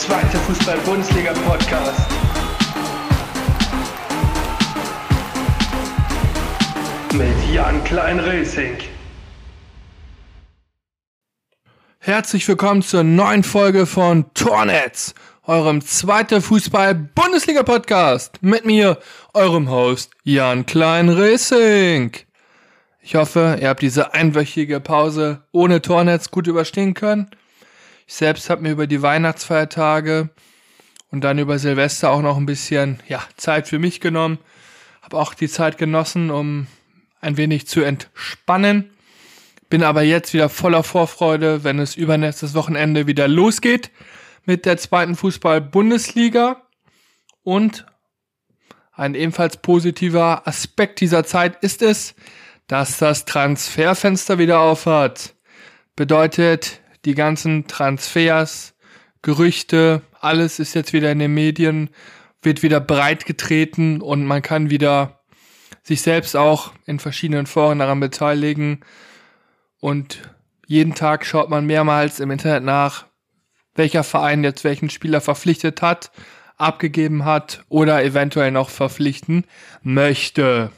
zweite Fußball-Bundesliga-Podcast. Mit Jan Klein-Racing. Herzlich willkommen zur neuen Folge von Tornetz, eurem zweiten Fußball-Bundesliga-Podcast. Mit mir, eurem Host Jan Klein-Racing. Ich hoffe, ihr habt diese einwöchige Pause ohne Tornetz gut überstehen können. Ich selbst habe mir über die Weihnachtsfeiertage und dann über Silvester auch noch ein bisschen ja, Zeit für mich genommen. Habe auch die Zeit genossen, um ein wenig zu entspannen. Bin aber jetzt wieder voller Vorfreude, wenn es übernächstes Wochenende wieder losgeht mit der zweiten Fußball-Bundesliga. Und ein ebenfalls positiver Aspekt dieser Zeit ist es, dass das Transferfenster wieder aufhat. Bedeutet, die ganzen Transfers, Gerüchte, alles ist jetzt wieder in den Medien, wird wieder breit getreten und man kann wieder sich selbst auch in verschiedenen Foren daran beteiligen und jeden Tag schaut man mehrmals im Internet nach, welcher Verein jetzt welchen Spieler verpflichtet hat, abgegeben hat oder eventuell noch verpflichten möchte.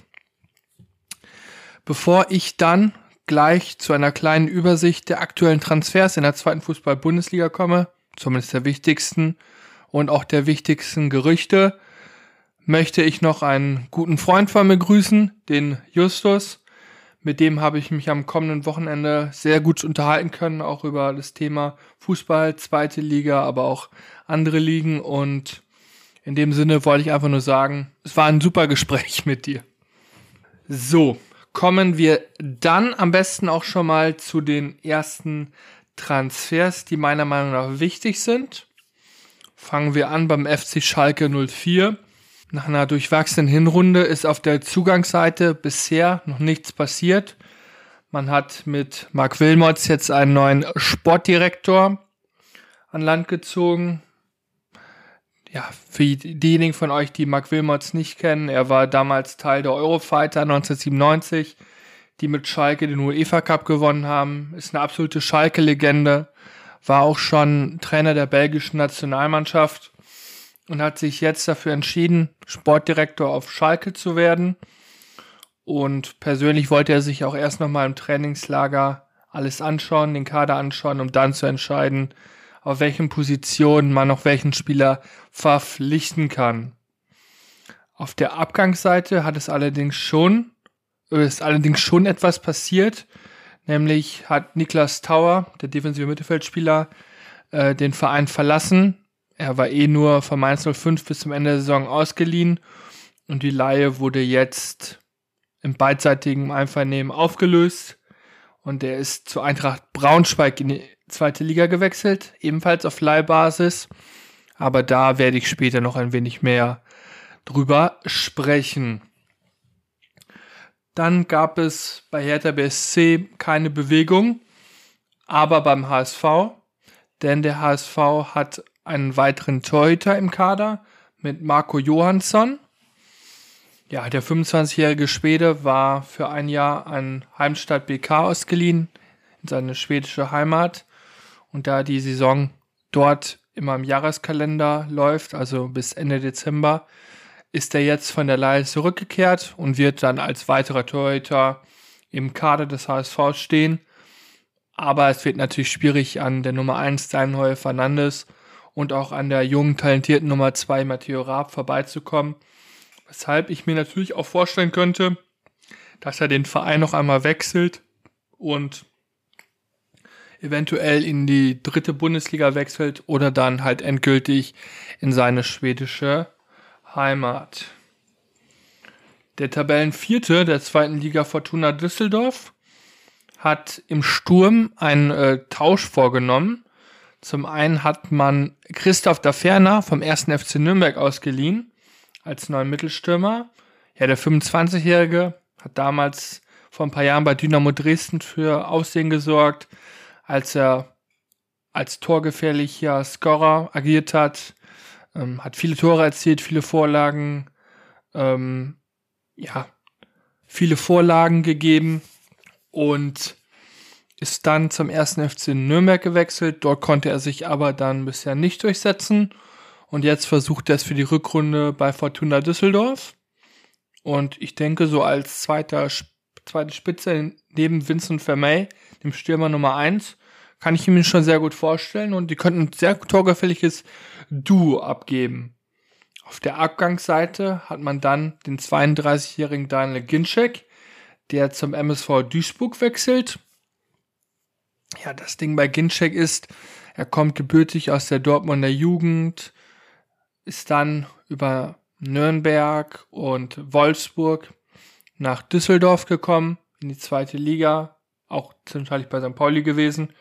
Bevor ich dann gleich zu einer kleinen Übersicht der aktuellen Transfers in der zweiten Fußball-Bundesliga komme, zumindest der wichtigsten und auch der wichtigsten Gerüchte, möchte ich noch einen guten Freund von mir grüßen, den Justus. Mit dem habe ich mich am kommenden Wochenende sehr gut unterhalten können, auch über das Thema Fußball, zweite Liga, aber auch andere Ligen. Und in dem Sinne wollte ich einfach nur sagen, es war ein super Gespräch mit dir. So, kommen wir dann am besten auch schon mal zu den ersten Transfers, die meiner Meinung nach wichtig sind. Fangen wir an beim FC Schalke 04. Nach einer durchwachsenen Hinrunde ist auf der Zugangsseite bisher noch nichts passiert. Man hat mit Marc Wilmots jetzt einen neuen Sportdirektor an Land gezogen ja, für diejenigen von euch, die Mark Wilmots nicht kennen, er war damals Teil der Eurofighter 1997, die mit Schalke den UEFA Cup gewonnen haben, ist eine absolute Schalke-Legende, war auch schon Trainer der belgischen Nationalmannschaft und hat sich jetzt dafür entschieden, Sportdirektor auf Schalke zu werden. Und persönlich wollte er sich auch erst nochmal im Trainingslager alles anschauen, den Kader anschauen, um dann zu entscheiden, auf welchen Positionen man noch welchen Spieler verpflichten kann. Auf der Abgangsseite hat es allerdings schon, ist allerdings schon etwas passiert. Nämlich hat Niklas Tauer, der defensive Mittelfeldspieler, äh, den Verein verlassen. Er war eh nur von Mainz 05 bis zum Ende der Saison ausgeliehen und die Laie wurde jetzt im beidseitigen Einvernehmen aufgelöst und er ist zu Eintracht Braunschweig in die zweite Liga gewechselt, ebenfalls auf Leihbasis. Aber da werde ich später noch ein wenig mehr drüber sprechen. Dann gab es bei Hertha BSC keine Bewegung, aber beim HSV, denn der HSV hat einen weiteren Torhüter im Kader mit Marco Johansson. Ja, der 25-jährige Schwede war für ein Jahr an Heimstadt BK ausgeliehen, in seine schwedische Heimat. Und da die Saison dort immer im Jahreskalender läuft, also bis Ende Dezember, ist er jetzt von der Leihe zurückgekehrt und wird dann als weiterer Torhüter im Kader des HSV stehen. Aber es wird natürlich schwierig an der Nummer 1 Steinheuer Fernandes und auch an der jungen, talentierten Nummer 2 Matteo Raab vorbeizukommen. Weshalb ich mir natürlich auch vorstellen könnte, dass er den Verein noch einmal wechselt und eventuell in die dritte Bundesliga wechselt oder dann halt endgültig in seine schwedische Heimat. Der Tabellenvierte der zweiten Liga Fortuna Düsseldorf hat im Sturm einen äh, Tausch vorgenommen. Zum einen hat man Christoph Daferner vom 1. FC Nürnberg ausgeliehen als neuen Mittelstürmer. Ja, der 25-Jährige hat damals vor ein paar Jahren bei Dynamo Dresden für Aussehen gesorgt, als er als torgefährlicher Scorer agiert hat, ähm, hat viele Tore erzielt, viele Vorlagen, ähm, ja, viele Vorlagen gegeben und ist dann zum ersten FC Nürnberg gewechselt. Dort konnte er sich aber dann bisher nicht durchsetzen. Und jetzt versucht er es für die Rückrunde bei Fortuna Düsseldorf. Und ich denke, so als zweiter, zweite Spitze neben Vincent Vermey, dem Stürmer Nummer eins, kann ich ihm schon sehr gut vorstellen. Und die könnten ein sehr torgefälliges Duo abgeben. Auf der Abgangsseite hat man dann den 32-jährigen Daniel Ginczek, der zum MSV Duisburg wechselt. Ja, das Ding bei Ginczek ist, er kommt gebürtig aus der Dortmunder Jugend, ist dann über Nürnberg und Wolfsburg nach Düsseldorf gekommen, in die zweite Liga, auch zwischenzeitlich bei St. Pauli gewesen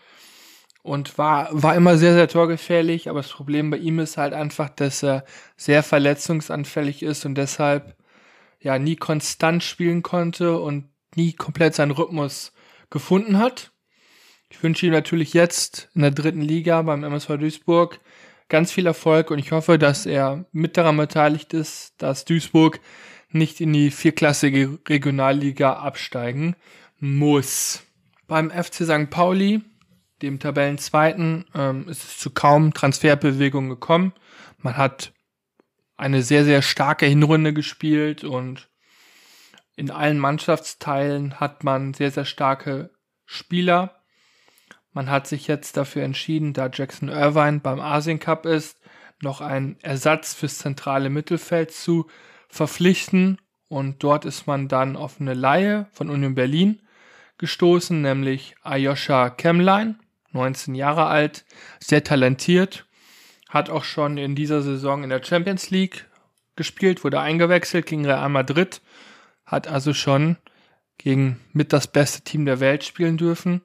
und war, war immer sehr, sehr torgefährlich, aber das Problem bei ihm ist halt einfach, dass er sehr verletzungsanfällig ist und deshalb ja nie konstant spielen konnte und nie komplett seinen Rhythmus gefunden hat. Ich wünsche ihm natürlich jetzt in der dritten Liga beim MSV Duisburg ganz viel Erfolg und ich hoffe, dass er mit daran beteiligt ist, dass Duisburg nicht in die vierklassige Regionalliga absteigen muss. Beim FC St. Pauli dem Tabellenzweiten, ähm, ist es zu kaum Transferbewegungen gekommen. Man hat eine sehr, sehr starke Hinrunde gespielt und in allen Mannschaftsteilen hat man sehr, sehr starke Spieler. Man hat sich jetzt dafür entschieden, da Jackson Irvine beim Asien Cup ist, noch einen Ersatz fürs zentrale Mittelfeld zu verpflichten. Und dort ist man dann auf eine Laie von Union Berlin gestoßen, nämlich Ayosha Kemlein. 19 Jahre alt, sehr talentiert, hat auch schon in dieser Saison in der Champions League gespielt, wurde eingewechselt gegen Real Madrid, hat also schon gegen mit das beste Team der Welt spielen dürfen.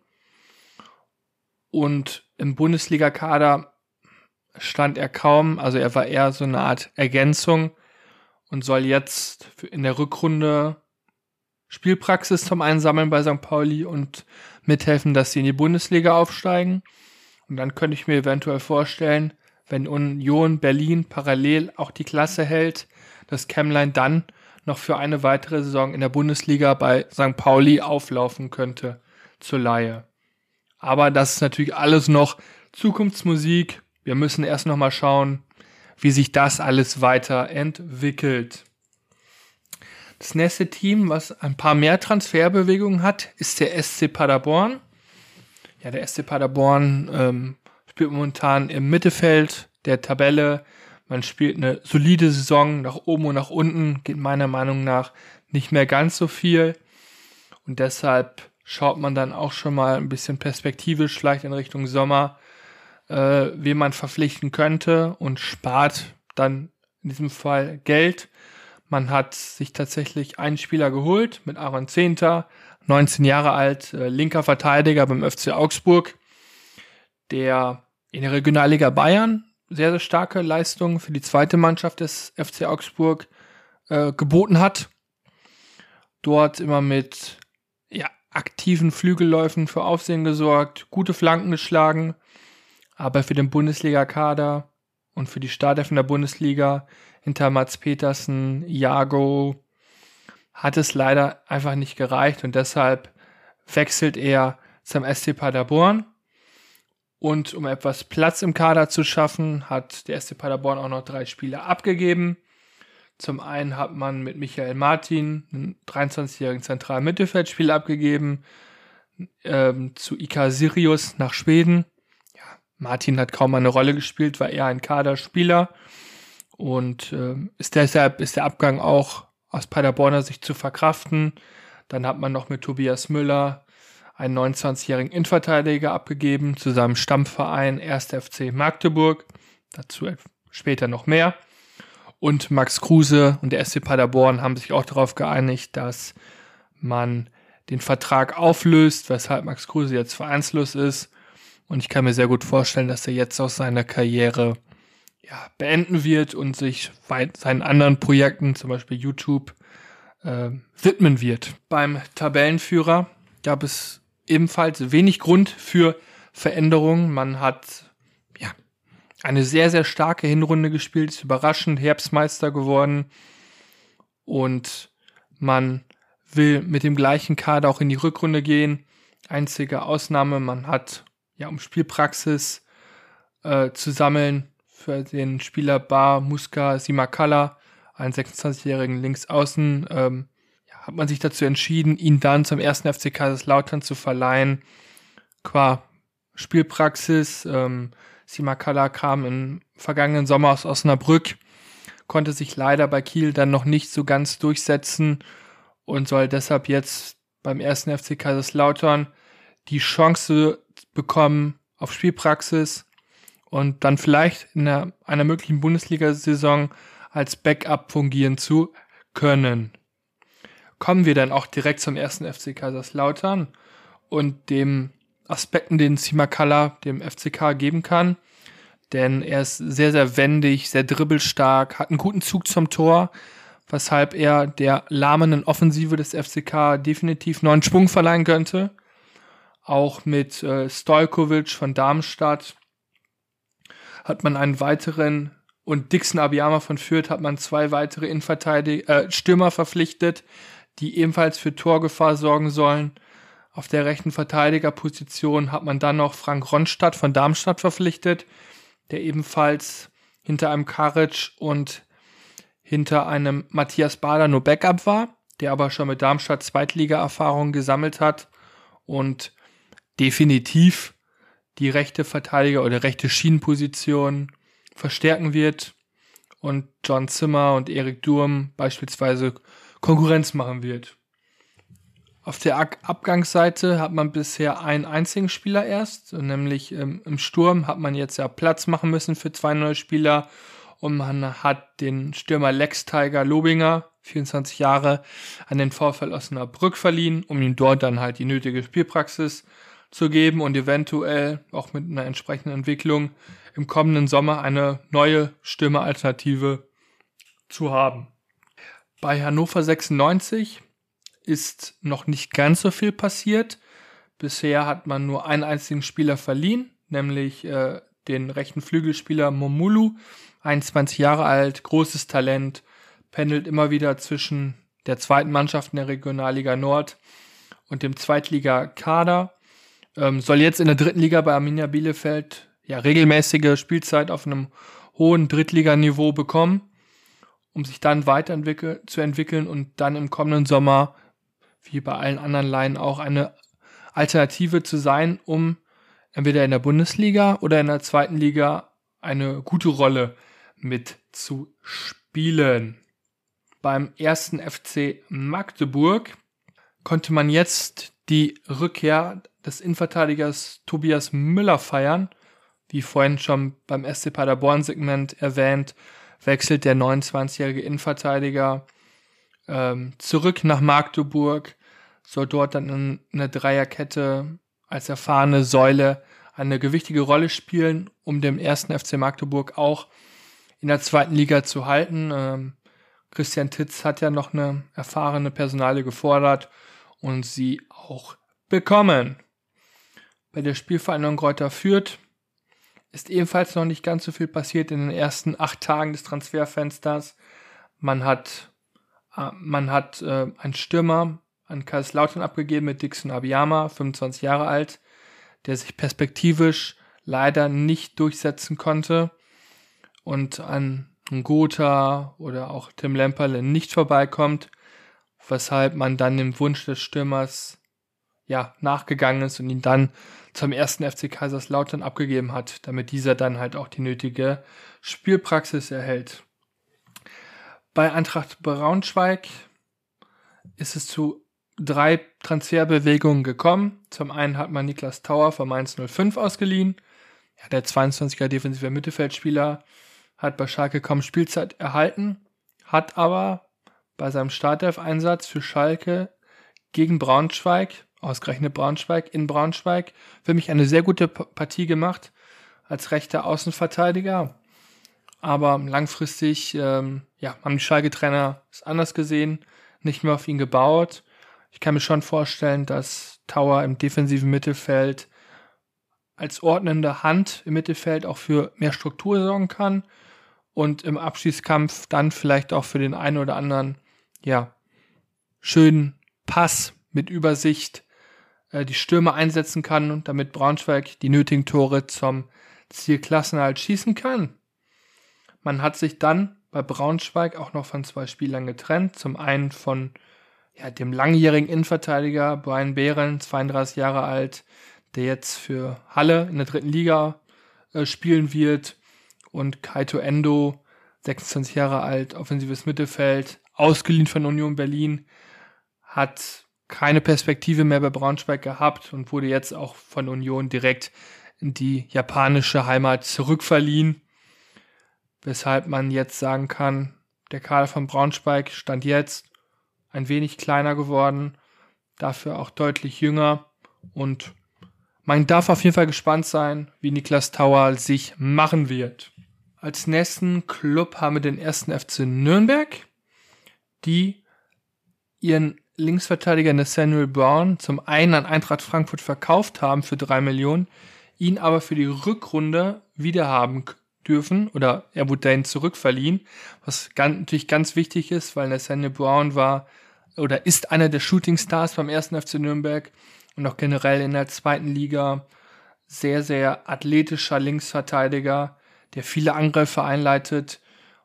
Und im Bundesliga-Kader stand er kaum, also er war eher so eine Art Ergänzung und soll jetzt in der Rückrunde Spielpraxis zum Einsammeln bei St. Pauli und mithelfen, dass sie in die Bundesliga aufsteigen. Und dann könnte ich mir eventuell vorstellen, wenn Union Berlin parallel auch die Klasse hält, dass Kemlein dann noch für eine weitere Saison in der Bundesliga bei St. Pauli auflaufen könnte zur Laie. Aber das ist natürlich alles noch Zukunftsmusik. Wir müssen erst noch mal schauen, wie sich das alles weiterentwickelt. Das nächste Team, was ein paar mehr Transferbewegungen hat, ist der SC Paderborn. Ja, der SC Paderborn ähm, spielt momentan im Mittelfeld der Tabelle. Man spielt eine solide Saison nach oben und nach unten, geht meiner Meinung nach nicht mehr ganz so viel. Und deshalb schaut man dann auch schon mal ein bisschen perspektivisch vielleicht in Richtung Sommer, äh, wen man verpflichten könnte und spart dann in diesem Fall Geld man hat sich tatsächlich einen Spieler geholt mit Aaron Zehnter, 19 Jahre alt, äh, linker Verteidiger beim FC Augsburg, der in der Regionalliga Bayern sehr, sehr starke Leistungen für die zweite Mannschaft des FC Augsburg äh, geboten hat. Dort immer mit ja, aktiven Flügelläufen für Aufsehen gesorgt, gute Flanken geschlagen, aber für den Bundesliga-Kader und für die Startelf in der Bundesliga hinter Mats Petersen, Jago, hat es leider einfach nicht gereicht und deshalb wechselt er zum SC Paderborn. Und um etwas Platz im Kader zu schaffen, hat der SC Paderborn auch noch drei Spieler abgegeben. Zum einen hat man mit Michael Martin, einen 23-jährigen zentralen Mittelfeldspieler, abgegeben, ähm, zu Ika Sirius nach Schweden. Ja, Martin hat kaum eine Rolle gespielt, war eher ein Kaderspieler. Und äh, ist deshalb ist der Abgang auch aus Paderborner Sicht zu verkraften. Dann hat man noch mit Tobias Müller einen 29-jährigen Innenverteidiger abgegeben zu seinem Stammverein 1. FC Magdeburg. Dazu später noch mehr. Und Max Kruse und der SC Paderborn haben sich auch darauf geeinigt, dass man den Vertrag auflöst, weshalb Max Kruse jetzt vereinslos ist. Und ich kann mir sehr gut vorstellen, dass er jetzt aus seiner Karriere ja, beenden wird und sich seinen anderen Projekten, zum Beispiel YouTube, äh, widmen wird. Beim Tabellenführer gab es ebenfalls wenig Grund für Veränderungen. Man hat ja eine sehr, sehr starke Hinrunde gespielt, ist überraschend Herbstmeister geworden und man will mit dem gleichen Kader auch in die Rückrunde gehen. Einzige Ausnahme, man hat ja um Spielpraxis äh, zu sammeln für den Spieler Bar Muska Simakala, einen 26-jährigen Linksaußen, ähm, hat man sich dazu entschieden, ihn dann zum ersten FC Kaiserslautern zu verleihen. Qua Spielpraxis, ähm, Simakala kam im vergangenen Sommer aus Osnabrück, konnte sich leider bei Kiel dann noch nicht so ganz durchsetzen und soll deshalb jetzt beim ersten FC Kaiserslautern die Chance bekommen auf Spielpraxis und dann vielleicht in einer, einer möglichen Bundesliga-Saison als Backup fungieren zu können. Kommen wir dann auch direkt zum ersten FC Kaiserslautern und dem Aspekten, den Simakala dem FCK geben kann. Denn er ist sehr, sehr wendig, sehr dribbelstark, hat einen guten Zug zum Tor, weshalb er der lahmenden Offensive des FCK definitiv neuen Schwung verleihen könnte. Auch mit äh, Stojkovic von Darmstadt hat man einen weiteren und Dixon Abiyama von Fürth hat man zwei weitere Innenverteidiger, äh, Stürmer verpflichtet, die ebenfalls für Torgefahr sorgen sollen. Auf der rechten Verteidigerposition hat man dann noch Frank Ronstadt von Darmstadt verpflichtet, der ebenfalls hinter einem Karic und hinter einem Matthias Bader nur Backup war, der aber schon mit Darmstadt Zweitliga-Erfahrung gesammelt hat und definitiv die rechte Verteidiger oder rechte Schienenposition verstärken wird und John Zimmer und Erik Durm beispielsweise Konkurrenz machen wird. Auf der Abgangsseite hat man bisher einen einzigen Spieler erst, nämlich ähm, im Sturm hat man jetzt ja Platz machen müssen für zwei neue Spieler und man hat den Stürmer Lex Tiger Lobinger, 24 Jahre, an den Vorfall aus einer Brück verliehen, um ihm dort dann halt die nötige Spielpraxis zu geben und eventuell auch mit einer entsprechenden Entwicklung im kommenden Sommer eine neue Stürmeralternative zu haben. Bei Hannover 96 ist noch nicht ganz so viel passiert. Bisher hat man nur einen einzigen Spieler verliehen, nämlich äh, den rechten Flügelspieler Momulu, 21 Jahre alt, großes Talent, pendelt immer wieder zwischen der zweiten Mannschaft in der Regionalliga Nord und dem Zweitliga-Kader. Ähm, soll jetzt in der dritten Liga bei Arminia Bielefeld ja regelmäßige Spielzeit auf einem hohen Drittliganiveau bekommen, um sich dann weiterentwickeln zu entwickeln und dann im kommenden Sommer wie bei allen anderen Laien auch eine Alternative zu sein, um entweder in der Bundesliga oder in der zweiten Liga eine gute Rolle mitzuspielen. Beim ersten FC Magdeburg konnte man jetzt die Rückkehr des Innenverteidigers Tobias Müller feiern. Wie vorhin schon beim SC Paderborn Segment erwähnt, wechselt der 29-jährige Innenverteidiger ähm, zurück nach Magdeburg, soll dort dann in, in Dreierkette als erfahrene Säule eine gewichtige Rolle spielen, um dem ersten FC Magdeburg auch in der zweiten Liga zu halten. Ähm, Christian Titz hat ja noch eine erfahrene Personale gefordert und sie auch bekommen. Bei der Spielvereinigung Kräuter Fürth ist ebenfalls noch nicht ganz so viel passiert in den ersten acht Tagen des Transferfensters. Man hat Ah, man hat äh, einen Stürmer an Kaiserslautern abgegeben mit Dixon Abiyama, 25 Jahre alt, der sich perspektivisch leider nicht durchsetzen konnte und an Gotha oder auch Tim Lemperle nicht vorbeikommt, weshalb man dann dem Wunsch des Stürmers ja nachgegangen ist und ihn dann zum ersten FC Kaiserslautern abgegeben hat, damit dieser dann halt auch die nötige Spielpraxis erhält. Bei Eintracht Braunschweig ist es zu drei Transferbewegungen gekommen. Zum einen hat man Niklas Tauer von Mainz 05 ausgeliehen. Ja, der 22er defensiver Mittelfeldspieler hat bei Schalke kaum Spielzeit erhalten, hat aber bei seinem Startelf-Einsatz für Schalke gegen Braunschweig, ausgerechnet Braunschweig, in Braunschweig, für mich eine sehr gute Partie gemacht als rechter Außenverteidiger. Aber langfristig ähm, ja, haben die Schalke-Trainer es anders gesehen, nicht mehr auf ihn gebaut. Ich kann mir schon vorstellen, dass Tower im defensiven Mittelfeld als ordnende Hand im Mittelfeld auch für mehr Struktur sorgen kann und im Abschießkampf dann vielleicht auch für den einen oder anderen, ja, schönen Pass mit Übersicht äh, die Stürme einsetzen kann, damit Braunschweig die nötigen Tore zum Zielklassenhalt schießen kann. Man hat sich dann bei Braunschweig auch noch von zwei Spielern getrennt. Zum einen von ja, dem langjährigen Innenverteidiger Brian Behren, 32 Jahre alt, der jetzt für Halle in der dritten Liga äh, spielen wird. Und Kaito Endo, 26 Jahre alt, offensives Mittelfeld, ausgeliehen von Union Berlin, hat keine Perspektive mehr bei Braunschweig gehabt und wurde jetzt auch von Union direkt in die japanische Heimat zurückverliehen, weshalb man jetzt sagen kann, der Kader von Braunschweig stand jetzt ein wenig kleiner geworden, dafür auch deutlich jünger und man darf auf jeden Fall gespannt sein, wie Niklas Tauer sich machen wird. Als nächsten Club haben wir den ersten FC Nürnberg, die ihren Linksverteidiger Nathaniel Brown zum einen an Eintracht Frankfurt verkauft haben für drei Millionen, ihn aber für die Rückrunde wiederhaben dürfen oder er wurde dahin zurückverliehen, was ganz, natürlich ganz wichtig ist, weil Nathaniel Brown war oder ist einer der Shootingstars beim ersten FC Nürnberg und auch generell in der zweiten Liga sehr, sehr athletischer Linksverteidiger, der viele Angriffe einleitet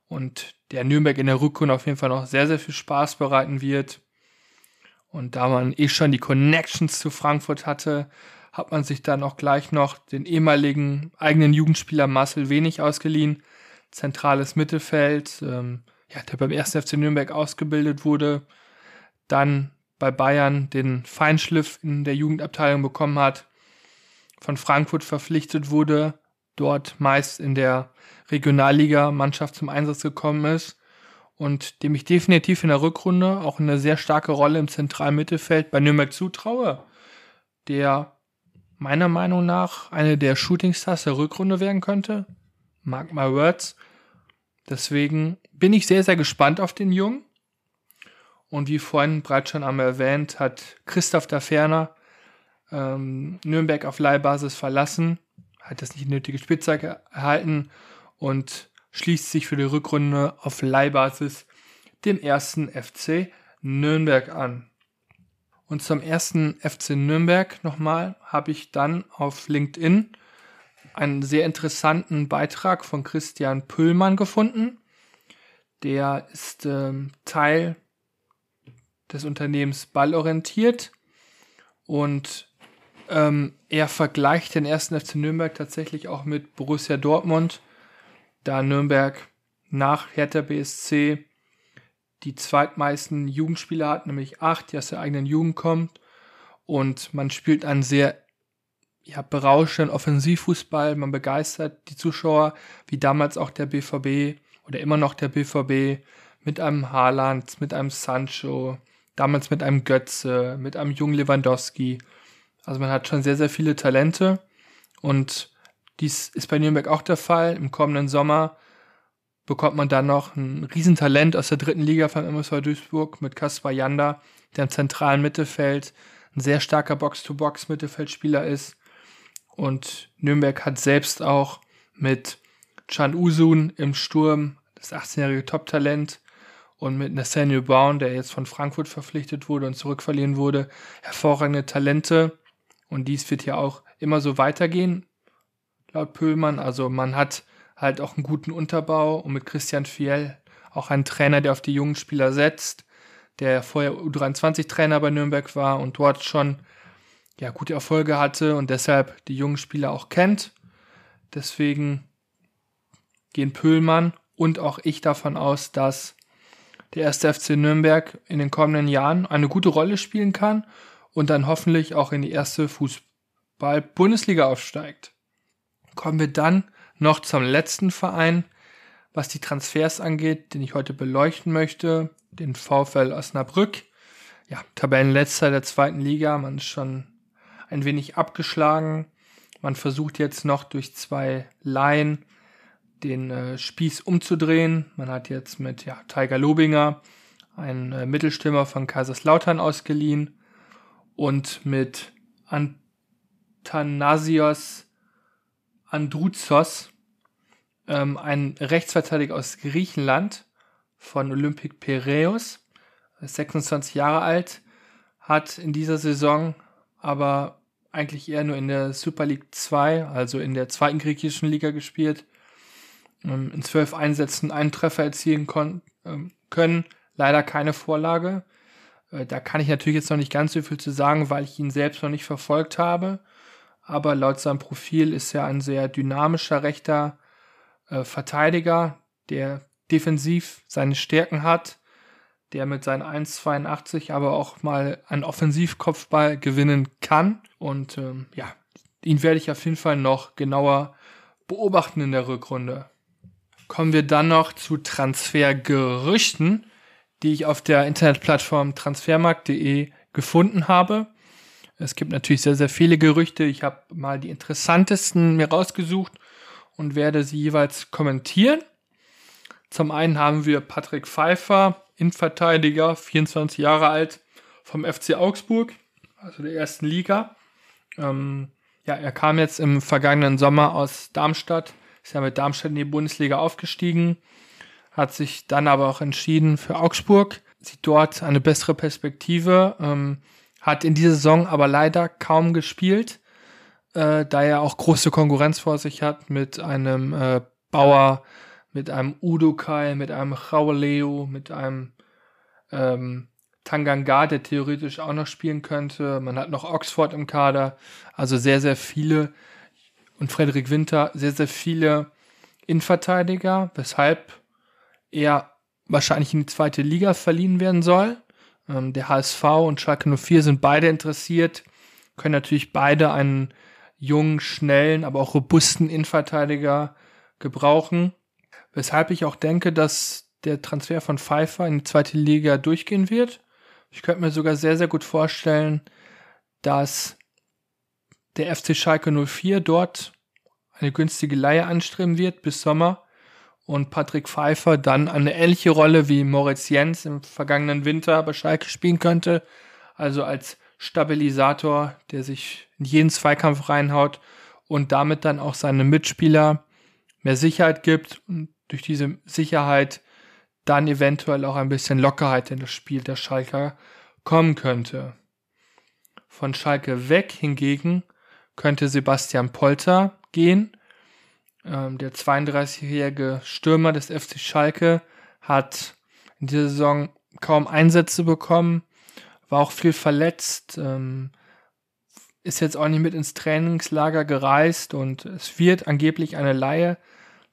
und der Nürnberg in der Rückrunde auf jeden Fall noch sehr, sehr viel Spaß bereiten wird. Und da man eh schon die Connections zu Frankfurt hatte, hat man sich dann auch gleich noch den ehemaligen eigenen Jugendspieler Marcel Wenig ausgeliehen. Zentrales Mittelfeld, ähm, ja, der beim 1. FC Nürnberg ausgebildet wurde, dann bei Bayern den Feinschliff in der Jugendabteilung bekommen hat, von Frankfurt verpflichtet wurde, dort meist in der Regionalliga-Mannschaft zum Einsatz gekommen ist und dem ich definitiv in der Rückrunde auch eine sehr starke Rolle im zentralen Mittelfeld bei Nürnberg zutraue, der meiner Meinung nach eine der Shootingstars der Rückrunde werden könnte. Mark my words. Deswegen bin ich sehr, sehr gespannt auf den Jungen. Und wie vorhin bereits schon einmal erwähnt, hat Christoph da Ferner ähm, Nürnberg auf Leihbasis verlassen, hat das nicht nötige Spielzeit erhalten und schließt sich für die Rückrunde auf Leihbasis dem ersten FC Nürnberg an. Und zum ersten FC Nürnberg nochmal habe ich dann auf LinkedIn einen sehr interessanten Beitrag von Christian Püllmann gefunden. Der ist ähm, Teil des Unternehmens Ballorientiert und ähm, er vergleicht den ersten FC Nürnberg tatsächlich auch mit Borussia Dortmund da Nürnberg nach Hertha BSC die zweitmeisten Jugendspieler hat, nämlich acht, die aus der eigenen Jugend kommt. Und man spielt einen sehr ja, berauschenden Offensivfußball. Man begeistert die Zuschauer, wie damals auch der BVB oder immer noch der BVB mit einem Haaland, mit einem Sancho, damals mit einem Götze, mit einem jungen Lewandowski. Also man hat schon sehr, sehr viele Talente und dies ist bei Nürnberg auch der Fall. Im kommenden Sommer bekommt man dann noch ein Riesentalent aus der dritten Liga von MSV Duisburg mit Kaspar Janda, der im zentralen Mittelfeld ein sehr starker Box-to-Box-Mittelfeldspieler ist. Und Nürnberg hat selbst auch mit Can Usun im Sturm das 18-jährige Top-Talent und mit Nathaniel Brown, der jetzt von Frankfurt verpflichtet wurde und zurückverliehen wurde, hervorragende Talente. Und dies wird ja auch immer so weitergehen laut Pöhlmann. Also man hat halt auch einen guten Unterbau und mit Christian Fiel auch einen Trainer, der auf die jungen Spieler setzt, der vorher U23-Trainer bei Nürnberg war und dort schon ja, gute Erfolge hatte und deshalb die jungen Spieler auch kennt. Deswegen gehen Pöhlmann und auch ich davon aus, dass der erste FC Nürnberg in den kommenden Jahren eine gute Rolle spielen kann und dann hoffentlich auch in die erste Fußball-Bundesliga aufsteigt kommen wir dann noch zum letzten Verein, was die Transfers angeht, den ich heute beleuchten möchte, den VfL Osnabrück. Ja, Tabellenletzter der zweiten Liga, man ist schon ein wenig abgeschlagen. Man versucht jetzt noch durch zwei Laien den äh, Spieß umzudrehen. Man hat jetzt mit ja, Tiger Lobinger einen äh, Mittelstürmer von Kaiserslautern ausgeliehen und mit Antanasios Androuzos, ähm, ein Rechtsverteidiger aus Griechenland von Olympic Piraeus, 26 Jahre alt, hat in dieser Saison aber eigentlich eher nur in der Super League 2, also in der zweiten griechischen Liga gespielt. Ähm, in zwölf Einsätzen einen Treffer erzielen ähm, können, leider keine Vorlage. Äh, da kann ich natürlich jetzt noch nicht ganz so viel zu sagen, weil ich ihn selbst noch nicht verfolgt habe. Aber laut seinem Profil ist er ein sehr dynamischer rechter äh, Verteidiger, der defensiv seine Stärken hat, der mit seinen 1,82 aber auch mal einen Offensivkopfball gewinnen kann. Und ähm, ja, ihn werde ich auf jeden Fall noch genauer beobachten in der Rückrunde. Kommen wir dann noch zu Transfergerüchten die ich auf der Internetplattform transfermarkt.de gefunden habe. Es gibt natürlich sehr, sehr viele Gerüchte. Ich habe mal die interessantesten mir rausgesucht und werde sie jeweils kommentieren. Zum einen haben wir Patrick Pfeiffer, Innenverteidiger, 24 Jahre alt, vom FC Augsburg, also der ersten Liga. Ähm, ja, er kam jetzt im vergangenen Sommer aus Darmstadt, ist ja mit Darmstadt in die Bundesliga aufgestiegen, hat sich dann aber auch entschieden für Augsburg, sieht dort eine bessere Perspektive, ähm, hat in dieser Saison aber leider kaum gespielt, äh, da er auch große Konkurrenz vor sich hat mit einem äh, Bauer, mit einem Udokai, mit einem Rauleo, mit einem ähm, Tanganga, der theoretisch auch noch spielen könnte. Man hat noch Oxford im Kader, also sehr, sehr viele und Frederik Winter, sehr, sehr viele Innenverteidiger, weshalb er wahrscheinlich in die zweite Liga verliehen werden soll. Ähm, der HSV und Schalke 04 sind beide interessiert, können natürlich beide einen jungen, schnellen, aber auch robusten Innenverteidiger gebrauchen. Weshalb ich auch denke, dass der Transfer von Pfeiffer in die zweite Liga durchgehen wird. Ich könnte mir sogar sehr, sehr gut vorstellen, dass der FC Schalke 04 dort eine günstige Leihe anstreben wird bis Sommer und Patrick Pfeiffer dann eine ähnliche Rolle wie Moritz Jens im vergangenen Winter bei Schalke spielen könnte. Also als Stabilisator, der sich in jeden Zweikampf reinhaut und damit dann auch seine Mitspieler mehr Sicherheit gibt und durch diese Sicherheit dann eventuell auch ein bisschen Lockerheit in das Spiel der Schalker kommen könnte. Von Schalke weg hingegen könnte Sebastian Polter gehen, ähm, der 32-jährige Stürmer des FC Schalke hat in dieser Saison kaum Einsätze bekommen, war auch viel verletzt, ähm, ist jetzt auch nicht mit ins Trainingslager gereist und es wird angeblich eine Laie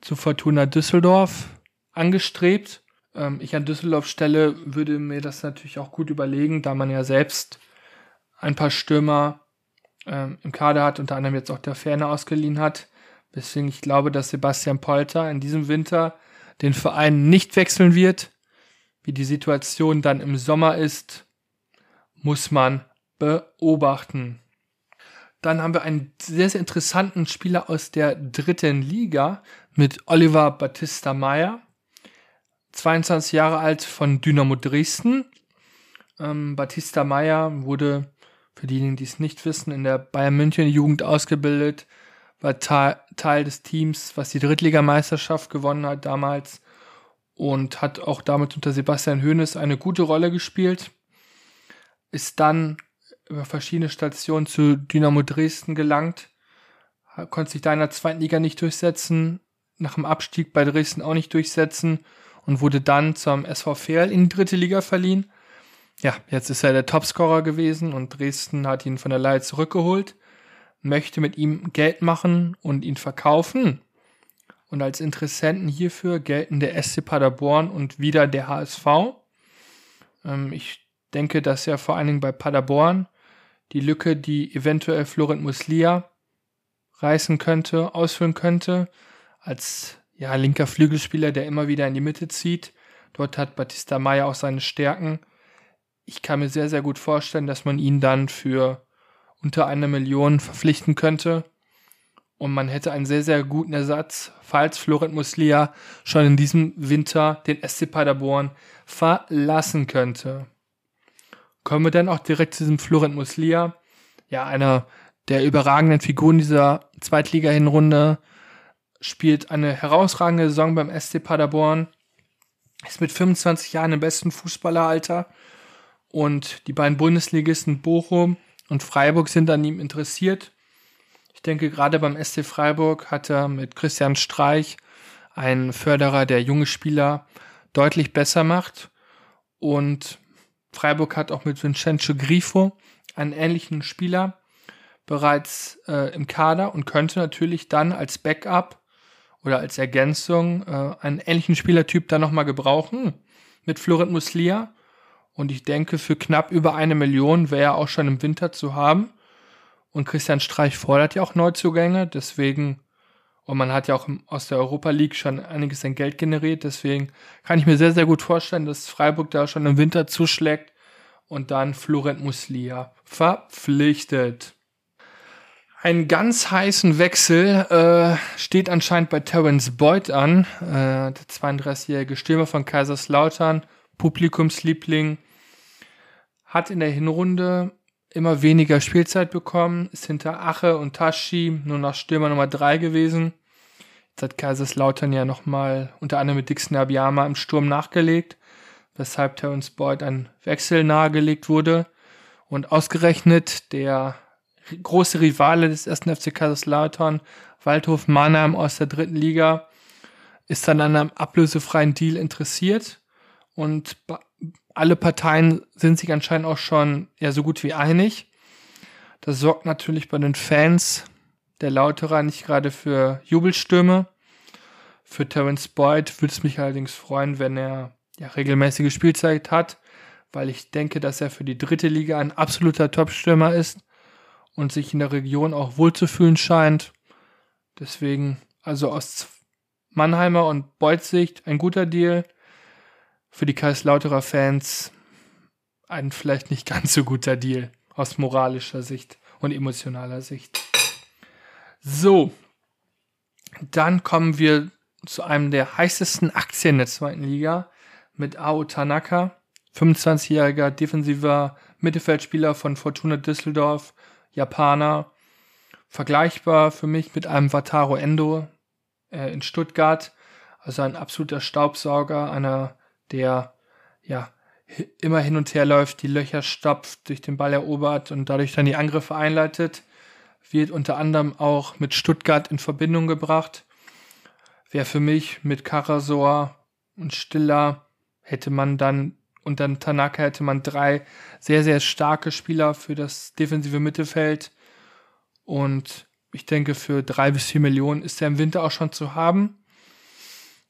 zu Fortuna Düsseldorf angestrebt. Ähm, ich an Düsseldorf Stelle würde mir das natürlich auch gut überlegen, da man ja selbst ein paar Stürmer ähm, im Kader hat, unter anderem jetzt auch der Ferne ausgeliehen hat. Deswegen ich glaube, dass Sebastian Polter in diesem Winter den Verein nicht wechseln wird. Wie die Situation dann im Sommer ist, muss man beobachten. Dann haben wir einen sehr, sehr interessanten Spieler aus der dritten Liga mit Oliver Battista Meyer. 22 Jahre alt von Dynamo Dresden. Ähm, Batista Meyer wurde, für diejenigen, die es nicht wissen, in der Bayern München Jugend ausgebildet, war Teil des Teams, was die Drittligameisterschaft gewonnen hat damals und hat auch damit unter Sebastian Hoeneß eine gute Rolle gespielt. Ist dann über verschiedene Stationen zu Dynamo Dresden gelangt, konnte sich da in der zweiten Liga nicht durchsetzen, nach dem Abstieg bei Dresden auch nicht durchsetzen und wurde dann zum SV Verl in die dritte Liga verliehen. Ja, jetzt ist er der Topscorer gewesen und Dresden hat ihn von der Leihe zurückgeholt möchte mit ihm Geld machen und ihn verkaufen. Und als Interessenten hierfür gelten der SC Paderborn und wieder der HSV. Ähm, ich denke, dass ja vor allen Dingen bei Paderborn die Lücke, die eventuell Florent Muslia reißen könnte, ausfüllen könnte, als ja, linker Flügelspieler, der immer wieder in die Mitte zieht. Dort hat Batista Meyer auch seine Stärken. Ich kann mir sehr, sehr gut vorstellen, dass man ihn dann für unter einer Million verpflichten könnte. Und man hätte einen sehr, sehr guten Ersatz, falls Florent Muslia schon in diesem Winter den SC Paderborn verlassen könnte. Kommen wir dann auch direkt zu diesem Florent Muslia. Ja, einer der überragenden Figuren dieser Zweitliga-Hinrunde. Spielt eine herausragende Saison beim SC Paderborn. Ist mit 25 Jahren im besten Fußballeralter. Und die beiden Bundesligisten Bochum und Freiburg sind an ihm interessiert. Ich denke, gerade beim SC Freiburg hat er mit Christian Streich einen Förderer, der junge Spieler deutlich besser macht. Und Freiburg hat auch mit Vincenzo Grifo einen ähnlichen Spieler bereits äh, im Kader und könnte natürlich dann als Backup oder als Ergänzung äh, einen ähnlichen Spielertyp dann nochmal gebrauchen mit Florent Muslia. Und ich denke, für knapp über eine Million wäre er auch schon im Winter zu haben. Und Christian Streich fordert ja auch Neuzugänge, deswegen, und man hat ja auch aus der Europa League schon einiges an Geld generiert, deswegen kann ich mir sehr, sehr gut vorstellen, dass Freiburg da schon im Winter zuschlägt und dann Florent Muslia verpflichtet. Einen ganz heißen Wechsel äh, steht anscheinend bei Terence Boyd an, äh, der 32-jährige Stürmer von Kaiserslautern, Publikumsliebling, hat in der Hinrunde immer weniger Spielzeit bekommen, ist hinter Ache und Tashi nur noch Stürmer Nummer 3 gewesen. Jetzt hat Kaiserslautern ja nochmal unter anderem mit Dixon Abiyama im Sturm nachgelegt, weshalb Terence Boyd ein Wechsel nahegelegt wurde. Und ausgerechnet der große Rivale des ersten FC Kaiserslautern, Waldhof Mannheim aus der dritten Liga, ist dann an einem ablösefreien Deal interessiert und alle Parteien sind sich anscheinend auch schon ja so gut wie einig. Das sorgt natürlich bei den Fans der Lauterer nicht gerade für Jubelstürme. Für Terence Boyd würde es mich allerdings freuen, wenn er ja regelmäßige Spielzeit hat, weil ich denke, dass er für die dritte Liga ein absoluter Topstürmer ist und sich in der Region auch wohlzufühlen scheint. Deswegen, also aus Mannheimer und Beuts Sicht ein guter Deal. Für die Kaiserslauterer Fans ein vielleicht nicht ganz so guter Deal aus moralischer Sicht und emotionaler Sicht. So, dann kommen wir zu einem der heißesten Aktien der zweiten Liga mit Ao Tanaka, 25-jähriger defensiver Mittelfeldspieler von Fortuna Düsseldorf, Japaner, vergleichbar für mich mit einem Wataru Endo äh, in Stuttgart, also ein absoluter Staubsauger, einer, der ja immer hin und her läuft, die Löcher stopft, durch den Ball erobert und dadurch dann die Angriffe einleitet, wird unter anderem auch mit Stuttgart in Verbindung gebracht. Wäre für mich mit Karasor und Stiller hätte man dann und dann Tanaka hätte man drei sehr, sehr starke Spieler für das defensive Mittelfeld. Und ich denke, für drei bis vier Millionen ist er im Winter auch schon zu haben.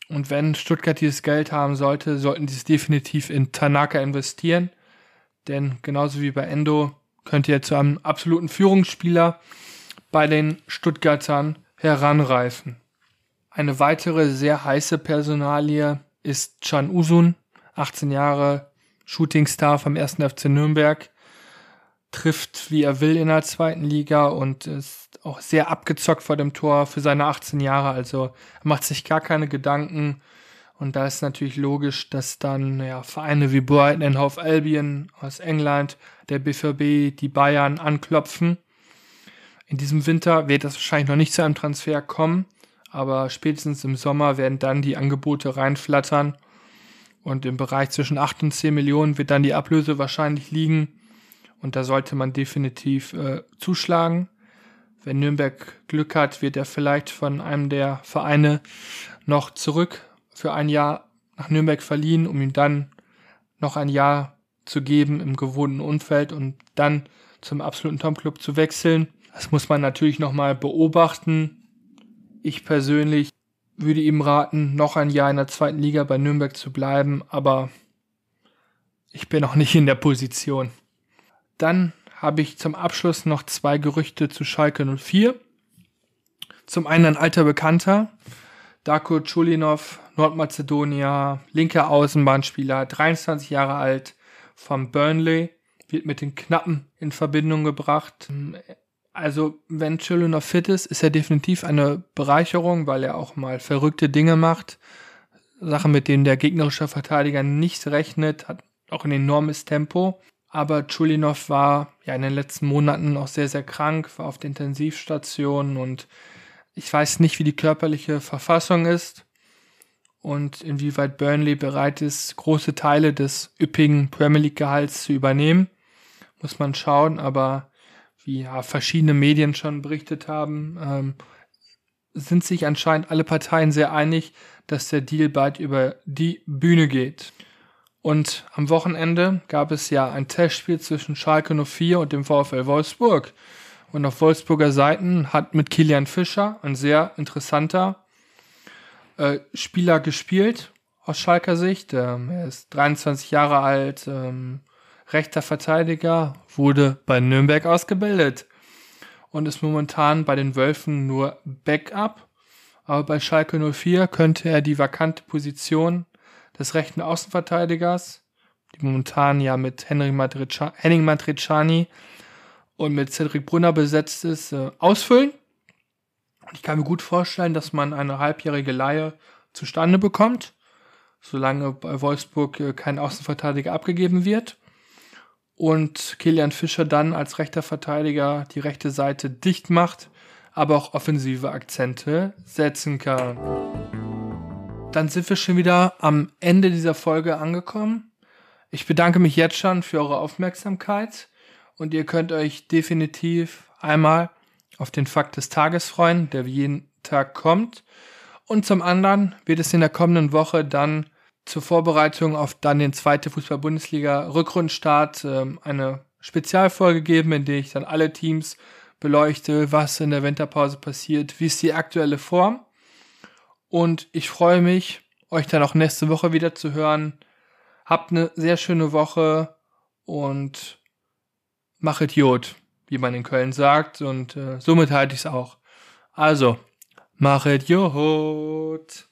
Und wenn Stuttgart dieses Geld haben sollte, sollten sie es definitiv in Tanaka investieren. Denn genauso wie bei Endo könnte er zu einem absoluten Führungsspieler bei den Stuttgartern heranreifen. Eine weitere sehr heiße Personalie ist Chan Usun, 18 Jahre Shootingstar vom 1. FC Nürnberg, trifft wie er will in der zweiten Liga und ist auch sehr abgezockt vor dem Tor für seine 18 Jahre. Also er macht sich gar keine Gedanken. Und da ist natürlich logisch, dass dann ja, Vereine wie Brighton and Hove Albion aus England, der BVB, die Bayern anklopfen. In diesem Winter wird das wahrscheinlich noch nicht zu einem Transfer kommen, aber spätestens im Sommer werden dann die Angebote reinflattern und im Bereich zwischen 8 und 10 Millionen wird dann die Ablöse wahrscheinlich liegen. Und da sollte man definitiv äh, zuschlagen. Wenn Nürnberg Glück hat, wird er vielleicht von einem der Vereine noch zurück für ein Jahr nach Nürnberg verliehen, um ihm dann noch ein Jahr zu geben im gewohnten Umfeld und dann zum absoluten Top-Club zu wechseln. Das muss man natürlich nochmal beobachten. Ich persönlich würde ihm raten, noch ein Jahr in der zweiten Liga bei Nürnberg zu bleiben, aber ich bin auch nicht in der Position. Dann habe ich zum Abschluss noch zwei Gerüchte zu Schalke 04. Zum einen ein alter Bekannter, Darko Chulinov, Nordmazedonia, linker Außenbahnspieler, 23 Jahre alt, vom Burnley, wird mit den Knappen in Verbindung gebracht. Also, wenn Chilo noch fit ist, ist er definitiv eine Bereicherung, weil er auch mal verrückte Dinge macht. Sachen, mit denen der gegnerische Verteidiger nicht rechnet, hat auch ein enormes Tempo. Aber Chulinov war ja in den letzten Monaten auch sehr, sehr krank, war auf der Intensivstation und ich weiß nicht, wie die körperliche Verfassung ist und inwieweit Burnley bereit ist, große Teile des üppigen Premier League Gehalts zu übernehmen. Muss man schauen, aber wie ja verschiedene Medien schon berichtet haben, ähm, sind sich anscheinend alle Parteien sehr einig, dass der Deal bald über die Bühne geht. Und am Wochenende gab es ja ein Testspiel zwischen Schalke 04 und dem VfL Wolfsburg. Und auf Wolfsburger Seiten hat mit Kilian Fischer ein sehr interessanter äh, Spieler gespielt aus Schalker Sicht. Ähm, er ist 23 Jahre alt, ähm, rechter Verteidiger, wurde bei Nürnberg ausgebildet und ist momentan bei den Wölfen nur Backup. Aber bei Schalke 04 könnte er die vakante Position des rechten Außenverteidigers, die momentan ja mit Henning Matriciani und mit Cedric Brunner besetzt ist, äh, ausfüllen. Ich kann mir gut vorstellen, dass man eine halbjährige Leihe zustande bekommt, solange bei Wolfsburg äh, kein Außenverteidiger abgegeben wird. Und Kilian Fischer dann als rechter Verteidiger die rechte Seite dicht macht, aber auch offensive Akzente setzen kann. Dann sind wir schon wieder am Ende dieser Folge angekommen. Ich bedanke mich jetzt schon für eure Aufmerksamkeit und ihr könnt euch definitiv einmal auf den Fakt des Tages freuen, der wie jeden Tag kommt. Und zum anderen wird es in der kommenden Woche dann zur Vorbereitung auf dann den zweite Fußball-Bundesliga Rückrundenstart ähm, eine Spezialfolge geben, in der ich dann alle Teams beleuchte, was in der Winterpause passiert, wie ist die aktuelle Form. Und ich freue mich, euch dann auch nächste Woche wieder zu hören. Habt eine sehr schöne Woche und machet Jod, wie man in Köln sagt. Und äh, somit halte ich es auch. Also, machet Jod.